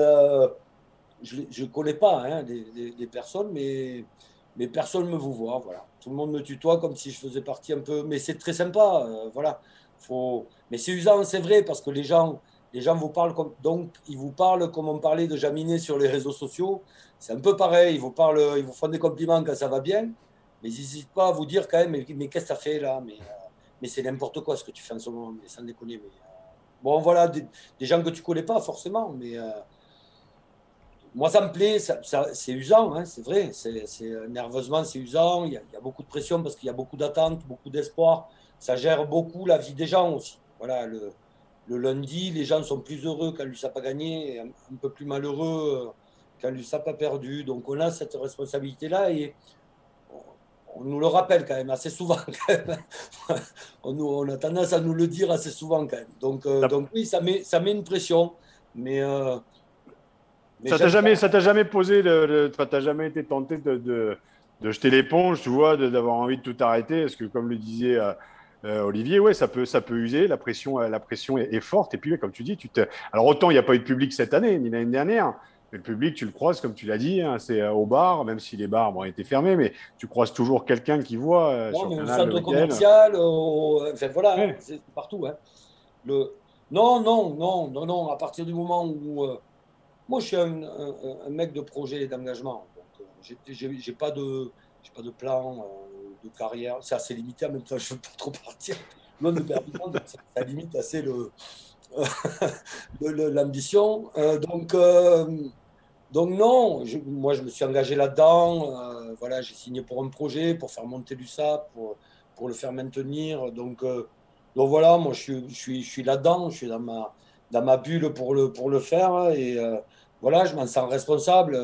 je ne connais pas hein, des, personnes, mais, mais personne ne me vous voit. Voilà. Tout le monde me tutoie comme si je faisais partie un peu. Mais c'est très sympa. voilà. Faut... Mais c'est usant, c'est vrai, parce que les gens, les gens vous parlent comme. Donc, ils vous parlent comme on parlait de Jaminet sur les réseaux sociaux. C'est un peu pareil, ils vous, parlent, ils vous font des compliments quand ça va bien, mais ils n'hésitent pas à vous dire quand même, mais, qu'est-ce que tu as fait là Mais, euh, mais c'est n'importe quoi ce que tu fais en ce moment, mais sans déconner. Mais, euh, bon, voilà, des, gens que tu connais pas forcément, mais euh, moi ça me plaît, ça, c'est usant, hein, c'est vrai, c'est, nerveusement c'est usant, il y, a, beaucoup de pression parce qu'il y a beaucoup d'attentes, beaucoup d'espoir, ça gère beaucoup la vie des gens aussi. Voilà, le, le lundi, les gens sont plus heureux quand lui ça pas gagné, un, un peu plus malheureux quand l'USAP a perdu. Donc on a cette responsabilité-là et on nous le rappelle quand même assez souvent. on, on, a tendance à nous le dire assez souvent quand même. Donc, euh, donc oui, ça met, ça met une pression. Mais, euh, ça t'a jamais, ça t'a jamais posé, tu t'as jamais été tenté de, de, jeter l'éponge, tu vois, d'avoir envie de tout arrêter? Parce que comme le disait euh, Olivier, ouais, ça peut, ça peut user. La pression, la pression est, forte. Et puis, comme tu dis, tu te... alors autant il n'y a pas eu de public cette année ni l'année dernière le public, tu le croises, comme tu l'as dit, hein, c'est euh, au bar, même si les bars ont été fermés, mais tu croises toujours quelqu'un qui voit. Euh, sur mais au centre commercial, enfin voilà, hein, c'est partout. Hein. Le... Non, non, non, non, non, à partir du moment où. Euh, moi, je suis un, mec de projet et d'engagement. Donc, j'ai pas, de, pas de plan de carrière. C'est assez limité en même temps, je ne veux pas trop partir. De ça limite assez le l'ambition. donc, donc non, moi je me suis engagé là-dedans. Euh, voilà, j'ai signé pour un projet, pour faire monter l'USAP, pour, pour le faire maintenir. Donc, euh, donc voilà, moi je suis, là-dedans, je suis dans ma, bulle pour le, pour le faire. Et euh, voilà, je m'en sens responsable.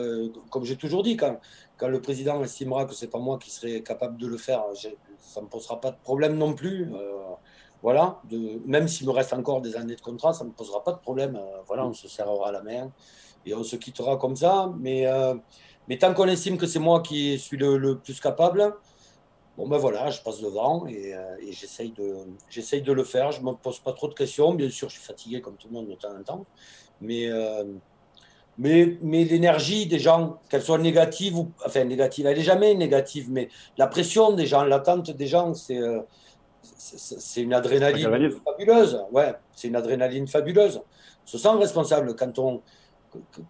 comme j'ai toujours dit, quand, le président estimera que c'est pas moi qui serai capable de le faire, ça ne me posera pas de problème non plus. voilà, de, même s'il me reste encore des années de contrat, ça ne me posera pas de problème. voilà, on se serrera la main et on se quittera comme ça. Mais, euh, tant qu'on estime que c'est moi qui suis le, plus capable, bon ben voilà, je passe devant et, euh, j'essaye de, j'essaye de le faire. Je ne me pose pas trop de questions. Bien sûr, je suis fatigué comme tout le monde de temps en temps. Mais, euh, mais, mais l'énergie des gens, qu'elle soit négative ou. Enfin, négative, elle n'est jamais négative, mais la pression des gens, l'attente des gens, c'est. c'est une adrénaline fabuleuse. Ouais, c'est une adrénaline fabuleuse. On se sent responsable quand on,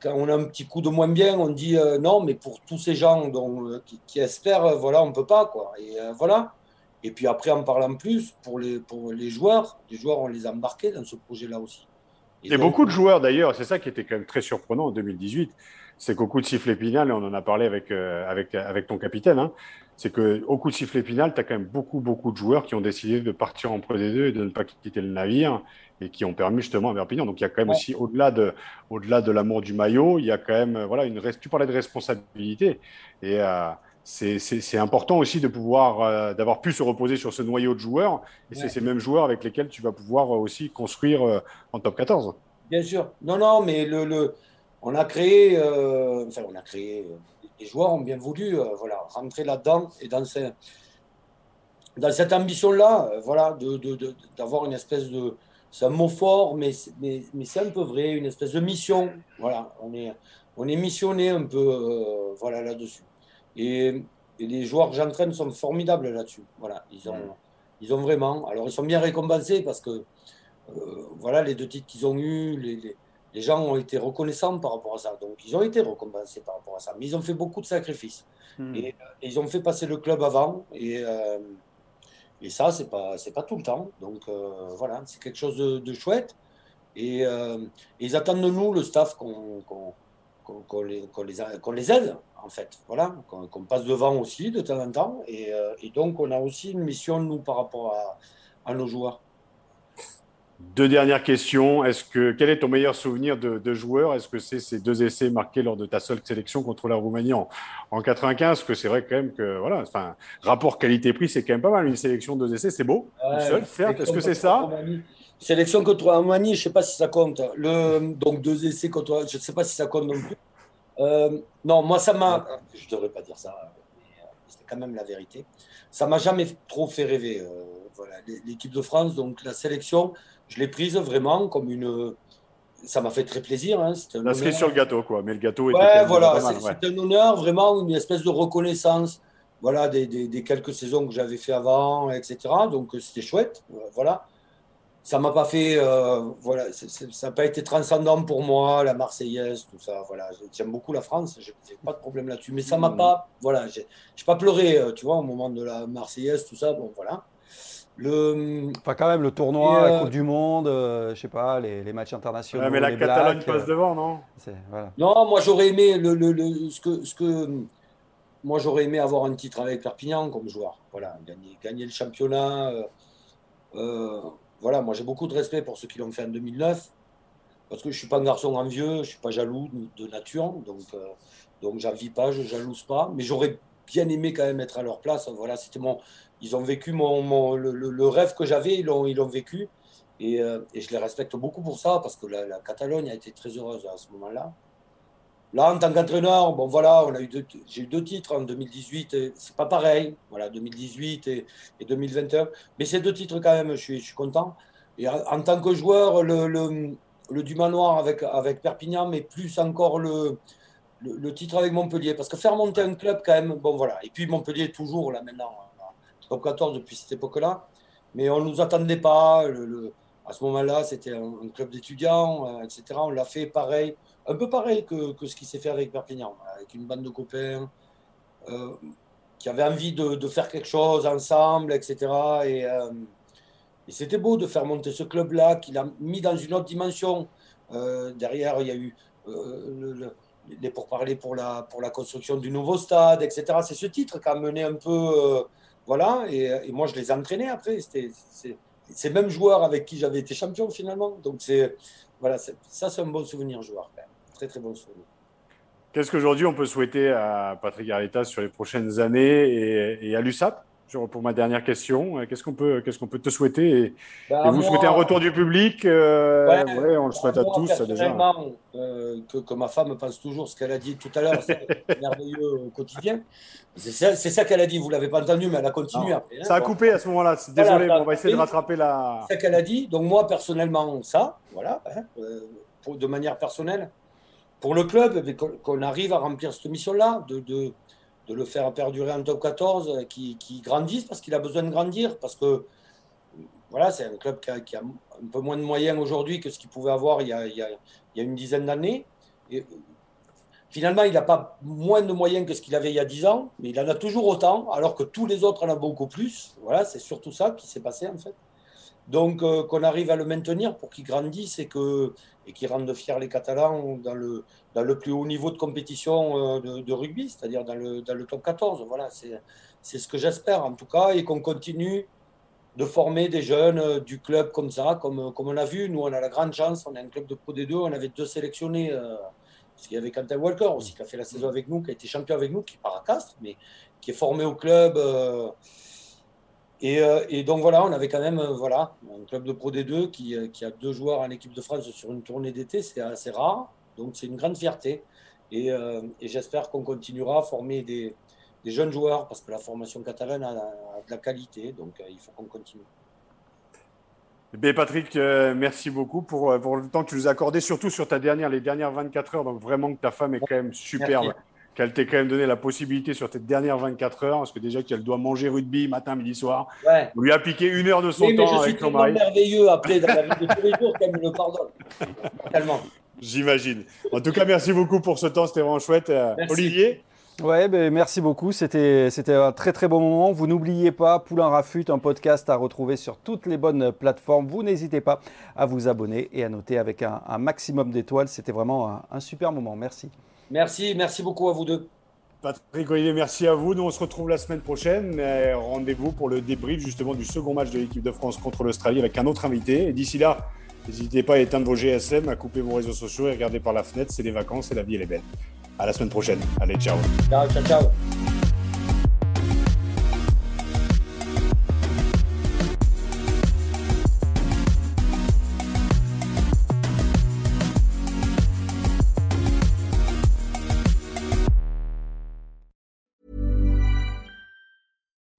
quand on a un petit coup de moins bien, on dit euh, non, mais pour tous ces gens dont, euh, qui, espèrent, euh, voilà, on ne peut pas. Quoi. Et voilà. Et puis après, en parlant plus, pour les, pour les joueurs, les joueurs, on les a embarqués dans ce projet-là aussi. Et, beaucoup de joueurs d'ailleurs, c'est ça qui était quand même très surprenant en 2018, c'est qu'au coup de sifflet final, et on en a parlé avec, avec, avec ton capitaine, hein, c'est qu'au coup de sifflet final, tu as quand même beaucoup, beaucoup de joueurs qui ont décidé de partir en Pro D2 et de ne pas quitter le navire et qui ont permis justement à Perpignan. Donc il y a quand même aussi, au-delà de, au-delà de l'amour du maillot, il y a quand même, voilà, une, tu parlais de responsabilité et euh, c'est, important aussi de pouvoir, euh, d'avoir pu se reposer sur ce noyau de joueurs et c'est ces mêmes joueurs avec lesquels tu vas pouvoir aussi construire euh, en top 14. Bien sûr. Non, non, mais le, le on a créé, enfin, on a créé, les joueurs ont bien voulu, voilà, rentrer là-dedans et dans, dans cette ambition-là, voilà, de, de, d'avoir une espèce de, c'est un mot fort, mais, mais, mais c'est un peu vrai, une espèce de mission. Voilà, on est, on est missionné un peu euh, voilà, là-dessus. Et, les joueurs que j'entraîne sont formidables là-dessus. Voilà, ils ont, ils ont vraiment. Alors, ils sont bien récompensés parce que euh, voilà, les deux titres qu'ils ont eus, les, les, gens ont été reconnaissants par rapport à ça. Donc, ils ont été récompensés par rapport à ça. Mais ils ont fait beaucoup de sacrifices. Hmm. Et, ils ont fait passer le club avant. Et. Euh, et ça, c'est pas, c'est pas tout le temps. Donc euh, voilà, c'est quelque chose de, chouette. Et, euh, ils attendent de nous, le staff, qu'on, qu'on, les, les, les, aide, en fait. Voilà, qu'on, passe devant aussi de temps en temps. Et, euh, et, donc, on a aussi une mission, nous, par rapport à, à nos joueurs. Deux dernières questions. Est-ce que quel est ton meilleur souvenir de, joueur? Est-ce que c'est ces deux essais marqués lors de ta seule sélection contre la Roumanie en, en 95 que c'est vrai quand même que voilà, enfin rapport qualité-prix, c'est quand même pas mal une sélection de deux essais, c'est beau. seul, certes. Est-ce que c'est ça? Sélection contre la Roumanie, je sais pas si ça compte. Le donc deux essais contre, je sais pas si ça compte non plus. Euh, non, moi ça m'a, je devrais pas dire ça, mais euh, c'est quand même la vérité. Ça m'a jamais trop fait rêver. Euh, voilà, l'équipe de France, donc la sélection je l'ai prise vraiment comme une. Ça m'a fait très plaisir. Hein. La cerise sur le gâteau, quoi. Mais le gâteau était. Ouais, voilà, c'est un honneur, vraiment, une espèce de reconnaissance voilà, des, des, quelques saisons que j'avais fait avant, etc. Donc c'était chouette. Voilà. Ça m'a pas fait. Euh, voilà, ça n'a pas été transcendant pour moi, la Marseillaise, tout ça. Voilà, j'aime beaucoup la France, j'ai pas de problème là-dessus. Mais ça m'a mmh. pas. Voilà, j'ai pas pleuré, euh, tu vois, au moment de la Marseillaise, tout ça. Bon, voilà. Le... Enfin, quand même, le tournoi, la euh, Coupe du Monde, euh, je sais pas, les, les matchs internationaux. mais la Catalogne passe devant, non? Non, moi j'aurais aimé le, le, le, ce, que, ce que. Moi j'aurais aimé avoir un titre avec Perpignan comme joueur. Voilà, gagner, gagner le championnat. Voilà, moi j'ai beaucoup de respect pour ceux qui l'ont fait en 2009. Parce que je suis pas un garçon envieux, je suis pas jaloux de nature. Donc, donc j'envie pas, je jalouse pas. Mais j'aurais bien aimé quand même être à leur place. Voilà, c'était mon, ils ont vécu le, rêve que j'avais, ils l'ont, ils l'ont vécu. Et, euh, et, je les respecte beaucoup pour ça, parce que la, Catalogne a été très heureuse à ce moment-là. Là, en tant qu'entraîneur, bon voilà, on a eu j'ai eu deux titres en 2018, c'est pas pareil, voilà, 2018 et, 2021, mais ces deux titres quand même, je suis, je suis content. Et en, tant que joueur, le, le, le Dumanoir avec, avec Perpignan, mais plus encore le, le, titre avec Montpellier, parce que faire monter un club quand même, bon voilà, et puis Montpellier toujours là maintenant, top 14 depuis cette époque-là. Mais on nous attendait pas. À ce moment-là, c'était un, club d'étudiants, euh, etc. On l'a fait pareil, un peu pareil que, que ce qui s'est fait avec Perpignan, avec une bande de copains euh, qui avaient envie de, de, faire quelque chose ensemble, etc. Et, euh, et c'était beau de faire monter ce club-là, qu'il a mis dans une autre dimension. derrière, il y a eu les pourparlers pour la, pour la construction du nouveau stade, etc. C'est ce titre qui a mené un peu voilà, et, moi je les ai entraînés après. C'était ces mêmes joueurs avec qui j'avais été champion finalement. Donc c'est voilà, ça c'est un bon souvenir joueur, très très bon souvenir. Qu'est-ce qu'aujourd'hui on peut souhaiter à Patrick Arita sur les prochaines années et, et à l'USAP? Pour ma dernière question, euh, qu'est-ce qu'on peut, qu'est-ce qu'on peut te souhaiter? Et, bah, vous souhaitez un retour du public euh, ouais, on le souhaite à tous déjà. Euh, que, que, ma femme pense toujours ce qu'elle a dit tout à l'heure, c'est merveilleux au quotidien. C'est ça, ça qu'elle a dit. Vous l'avez pas entendu, mais elle a continué après. Hein, ça a coupé à ce moment-là. Désolé, on va essayer de rattraper la. C'est ce qu'elle a dit. Donc moi personnellement, ça, voilà, hein, pour, de manière personnelle, pour le club, eh qu'on arrive à remplir cette mission-là, de, le faire perdurer en top 14, euh, qui, qui grandisse parce qu'il a besoin de grandir, parce que voilà, c'est un club qui a, un peu moins de moyens aujourd'hui que ce qu'il pouvait avoir il y a, une dizaine d'années. Et finalement, il n'a pas moins de moyens que ce qu'il avait il y a 10 ans, mais il en a toujours autant, alors que tous les autres en ont beaucoup plus. Voilà, c'est surtout ça qui s'est passé en fait. Donc, euh, qu'on arrive à le maintenir pour qu'il grandisse et que et qu'il rende fiers les Catalans dans le, dans le plus haut niveau de compétition euh, de, rugby, c'est-à-dire dans le, dans le top 14. Voilà, c'est ce que j'espère en tout cas, et qu'on continue de former des jeunes euh, du club comme ça, comme, comme on a vu. Nous, on a la grande chance, on a un club de Pro D2, on avait deux sélectionnés, parce qu'il y avait Quentin Walker aussi qui a fait la saison avec nous, qui a été champion avec nous, qui part à Castres, mais qui est formé au club. Euh, et, donc voilà, on avait quand même euh, voilà, un club de Pro D2 qui, euh, qui a deux joueurs en équipe de France sur une tournée d'été, c'est assez rare. Donc c'est une grande fierté. Et, j'espère qu'on continuera à former des, jeunes joueurs parce que la formation catalane a, de la qualité. Donc il faut qu'on continue. Eh Patrick, merci beaucoup pour, pour, le temps que tu nous as accordé, surtout sur ta dernière, les dernières 24 heures. Donc vraiment que ta femme est quand même superbe qu'elle t'ait quand même donné la possibilité sur tes dernières 24 heures, parce que déjà qu'elle doit manger rugby matin, midi, soir. On lui a piqué une heure de son temps je avec suis merveilleux après dans la vie de tous les jours qu'elle me le pardonne. Tellement. J'imagine. En tout cas, merci beaucoup pour ce temps, c'était vraiment chouette. Euh, Olivier Ouais, ben, merci beaucoup. C'était, c'était un très très bon moment. Vous n'oubliez pas, Poulain Rafut, un podcast à retrouver sur toutes les bonnes plateformes. Vous n'hésitez pas à vous abonner et à noter avec un, maximum d'étoiles. C'était vraiment un super moment. Merci. Merci, merci beaucoup à vous deux. Patrick Olivier, merci à vous. Nous, on se retrouve la semaine prochaine. Rendez-vous pour le débrief justement du second match de l'équipe de France contre l'Australie avec un autre invité. Et d'ici là, n'hésitez pas à éteindre vos GSM, à couper vos réseaux sociaux et regarder par la fenêtre. C'est les vacances et la vie, elle est belle. À la semaine prochaine. Allez, ciao. Ciao, ciao, ciao.